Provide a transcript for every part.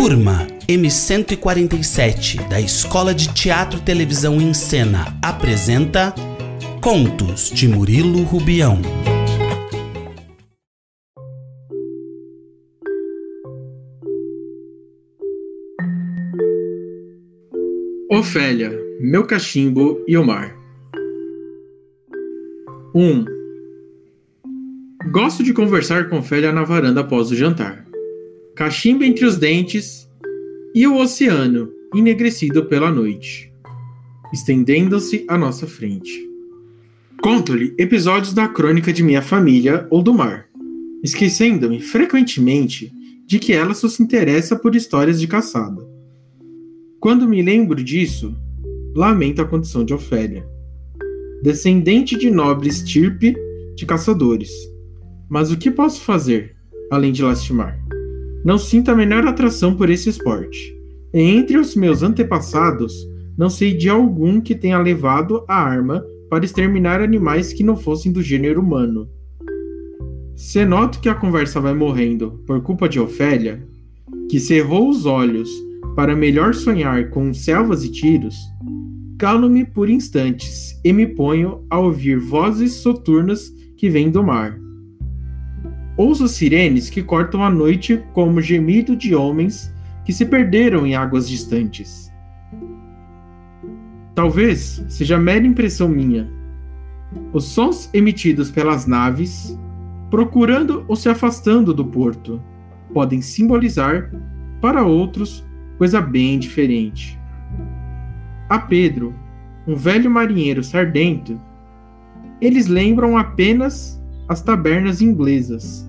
Turma M147 da Escola de Teatro Televisão em Cena apresenta Contos de Murilo Rubião. Ofélia, meu cachimbo e o mar. 1. Um, gosto de conversar com Ofélia na varanda após o jantar. Cachimbo entre os dentes e o oceano enegrecido pela noite, estendendo-se à nossa frente. Conto-lhe episódios da crônica de minha família ou do mar, esquecendo-me frequentemente de que ela só se interessa por histórias de caçada. Quando me lembro disso, lamento a condição de Ofélia, descendente de nobre estirpe de caçadores. Mas o que posso fazer, além de lastimar? Não sinto a menor atração por esse esporte. Entre os meus antepassados, não sei de algum que tenha levado a arma para exterminar animais que não fossem do gênero humano. Se noto que a conversa vai morrendo por culpa de Ofélia, que cerrou os olhos para melhor sonhar com selvas e tiros, calo-me por instantes e me ponho a ouvir vozes soturnas que vêm do mar. Ouço sirenes que cortam a noite como gemido de homens que se perderam em águas distantes. Talvez seja mera impressão minha. Os sons emitidos pelas naves, procurando ou se afastando do porto, podem simbolizar, para outros, coisa bem diferente. A Pedro, um velho marinheiro sardento, eles lembram apenas as tabernas inglesas.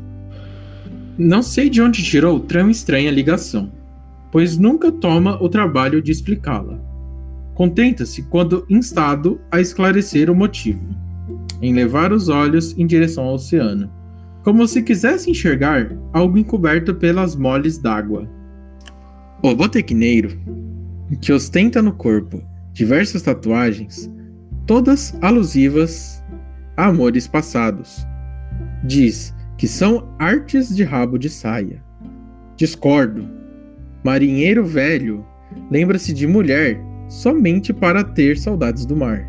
Não sei de onde tirou tão estranha ligação, pois nunca toma o trabalho de explicá-la. Contenta-se quando instado a esclarecer o motivo, em levar os olhos em direção ao oceano, como se quisesse enxergar algo encoberto pelas moles d'água. O botequineiro, que ostenta no corpo diversas tatuagens, todas alusivas a amores passados, diz que são artes de rabo de saia. Discordo. Marinheiro velho lembra-se de mulher somente para ter saudades do mar.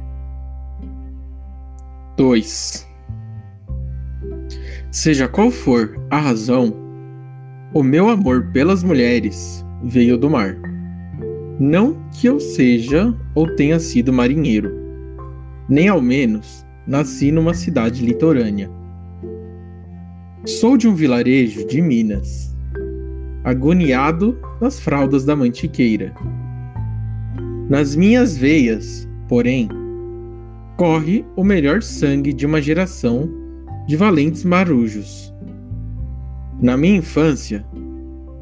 2. Seja qual for a razão, o meu amor pelas mulheres veio do mar. Não que eu seja ou tenha sido marinheiro, nem ao menos nasci numa cidade litorânea. Sou de um vilarejo de Minas, agoniado nas fraldas da mantiqueira. Nas minhas veias, porém, corre o melhor sangue de uma geração de valentes marujos. Na minha infância,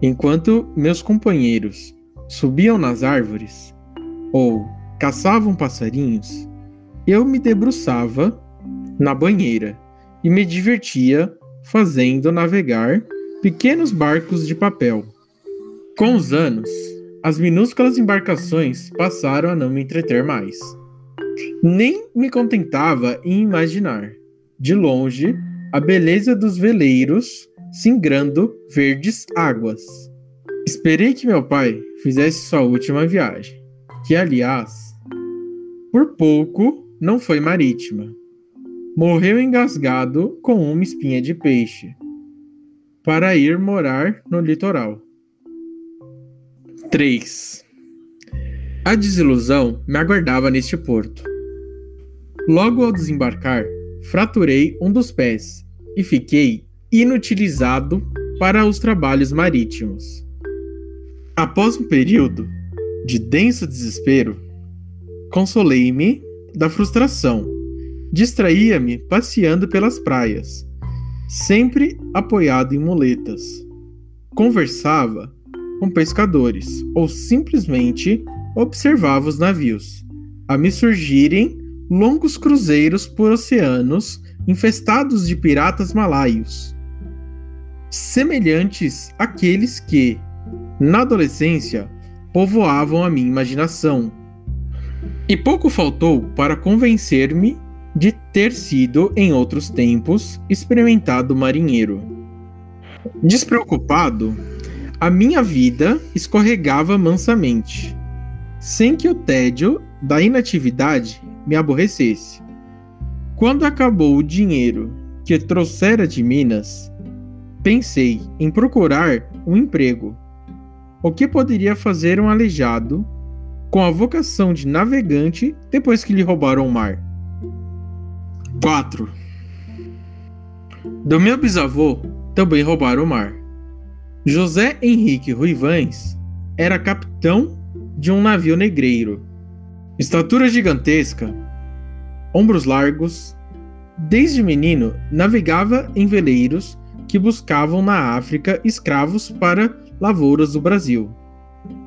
Enquanto meus companheiros subiam nas árvores ou caçavam passarinhos, eu me debruçava na banheira e me divertia fazendo navegar pequenos barcos de papel. Com os anos, as minúsculas embarcações passaram a não me entreter mais. Nem me contentava em imaginar, de longe, a beleza dos veleiros singrando verdes águas. Esperei que meu pai fizesse sua última viagem, que aliás, por pouco não foi marítima. Morreu engasgado com uma espinha de peixe, para ir morar no litoral. 3. A desilusão me aguardava neste porto. Logo ao desembarcar, fraturei um dos pés e fiquei inutilizado para os trabalhos marítimos. Após um período de denso desespero, consolei-me da frustração. Distraía-me passeando pelas praias, sempre apoiado em muletas. Conversava com pescadores ou simplesmente observava os navios, a me surgirem longos cruzeiros por oceanos infestados de piratas malaios semelhantes àqueles que, na adolescência, povoavam a minha imaginação. E pouco faltou para convencer-me de ter sido, em outros tempos, experimentado marinheiro. Despreocupado, a minha vida escorregava mansamente, sem que o tédio da inatividade me aborrecesse. Quando acabou o dinheiro que trouxera de Minas, pensei em procurar um emprego. O que poderia fazer um aleijado com a vocação de navegante depois que lhe roubaram o mar? 4. Do meu bisavô também roubaram o mar. José Henrique Ruivães era capitão de um navio negreiro. Estatura gigantesca, ombros largos. Desde menino, navegava em veleiros que buscavam na África escravos para lavouras do Brasil.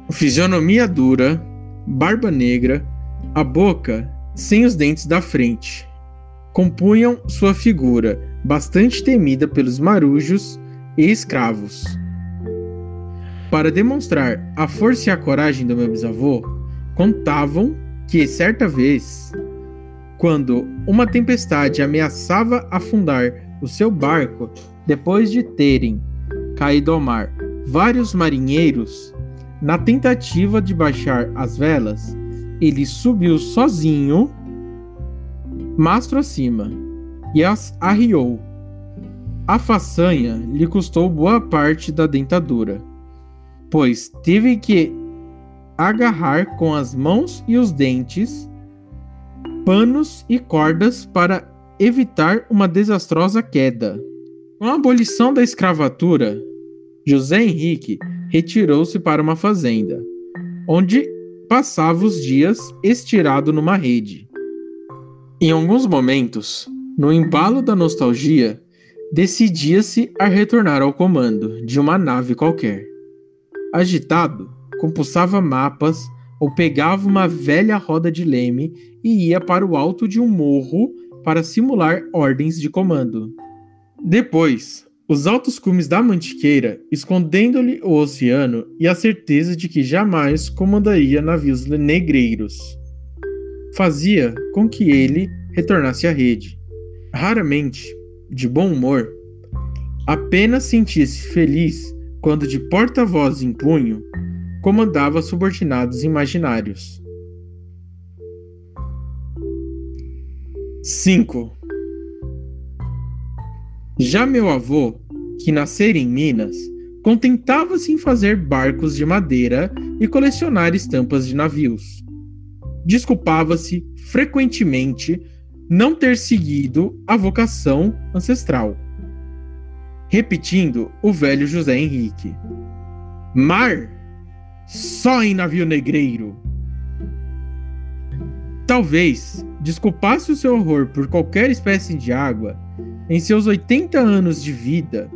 Fisionomia dura, barba negra, a boca sem os dentes da frente, compunham sua figura, bastante temida pelos marujos e escravos. Para demonstrar a força e a coragem do meu bisavô, contavam que certa vez, quando uma tempestade ameaçava afundar o seu barco, depois de terem caído ao mar vários marinheiros, na tentativa de baixar as velas, ele subiu sozinho mastro acima, e as arriou. A façanha lhe custou boa parte da dentadura, pois teve que agarrar com as mãos e os dentes panos e cordas para evitar uma desastrosa queda. Com a abolição da escravatura, José Henrique retirou-se para uma fazenda, onde passava os dias estirado numa rede. Em alguns momentos, no embalo da nostalgia, decidia-se a retornar ao comando de uma nave qualquer. Agitado, compulsava mapas ou pegava uma velha roda de leme e ia para o alto de um morro para simular ordens de comando. Depois, os altos cumes da Mantiqueira, escondendo-lhe o oceano e a certeza de que jamais comandaria navios negreiros fazia com que ele retornasse à rede. Raramente, de bom humor, apenas sentia-se feliz quando, de porta-voz em punho, comandava subordinados imaginários. 5. Já meu avô, que nascera em Minas, contentava-se em fazer barcos de madeira e colecionar estampas de navios desculpava-se frequentemente não ter seguido a vocação ancestral, repetindo o velho José Henrique: Mar, só em navio negreiro. Talvez desculpasse o seu horror por qualquer espécie de água, em seus 80 anos de vida,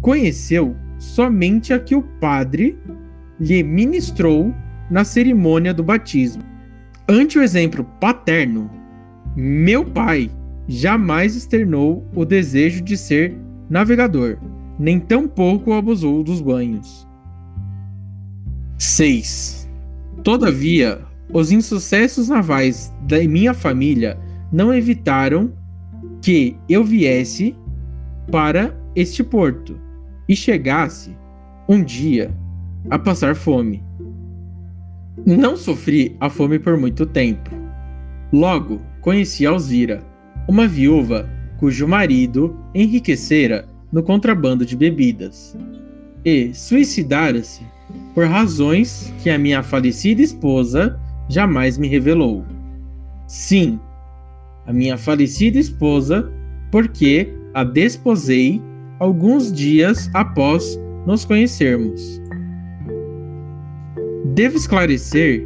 conheceu somente a que o padre lhe ministrou na cerimônia do batismo. Ante o exemplo paterno, meu pai jamais externou o desejo de ser navegador, nem tampouco abusou dos banhos. 6. Todavia, os insucessos navais da minha família não evitaram que eu viesse para este porto e chegasse um dia a passar fome. Não sofri a fome por muito tempo. Logo, conheci Alzira, uma viúva cujo marido enriquecera no contrabando de bebidas e suicidara-se por razões que a minha falecida esposa jamais me revelou. Sim, a minha falecida esposa, porque a desposei alguns dias após nos conhecermos. Devo esclarecer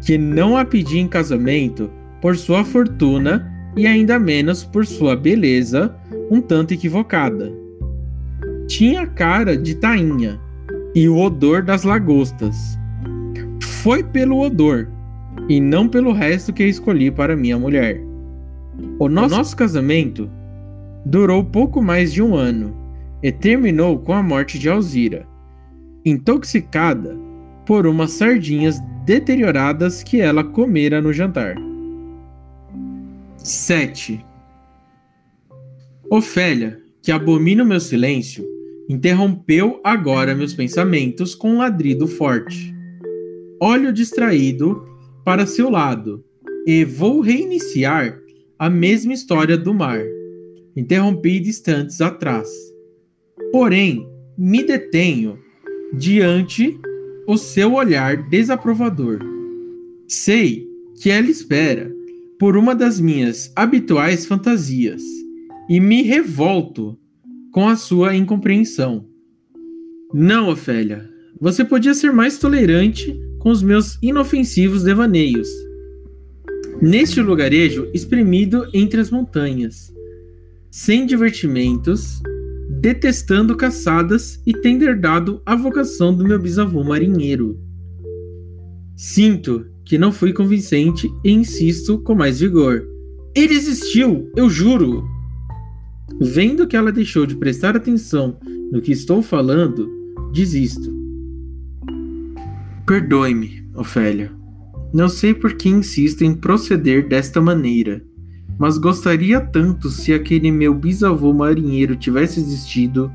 que não a pedi em casamento por sua fortuna e ainda menos por sua beleza, um tanto equivocada. Tinha a cara de tainha e o odor das lagostas. Foi pelo odor e não pelo resto que escolhi para minha mulher. O nosso, o nosso casamento durou pouco mais de um ano e terminou com a morte de Alzira. Intoxicada, por umas sardinhas deterioradas que ela comera no jantar. 7. Ofélia, que abomina o meu silêncio, Interrompeu agora meus pensamentos com um ladrido forte. Olho distraído para seu lado e vou reiniciar a mesma história do mar. Interrompi instantes atrás. Porém, me detenho diante o seu olhar desaprovador. Sei que ela espera por uma das minhas habituais fantasias e me revolto com a sua incompreensão. Não, Ofélia, você podia ser mais tolerante com os meus inofensivos devaneios. Neste lugarejo espremido entre as montanhas, sem divertimentos, detestando caçadas e tendo herdado a vocação do meu bisavô marinheiro. Sinto que não fui convincente e insisto com mais vigor. Ele existiu, eu juro! Vendo que ela deixou de prestar atenção no que estou falando, desisto. Perdoe-me, Ofélia. Não sei por que insisto em proceder desta maneira, mas gostaria tanto se aquele meu bisavô marinheiro tivesse existido.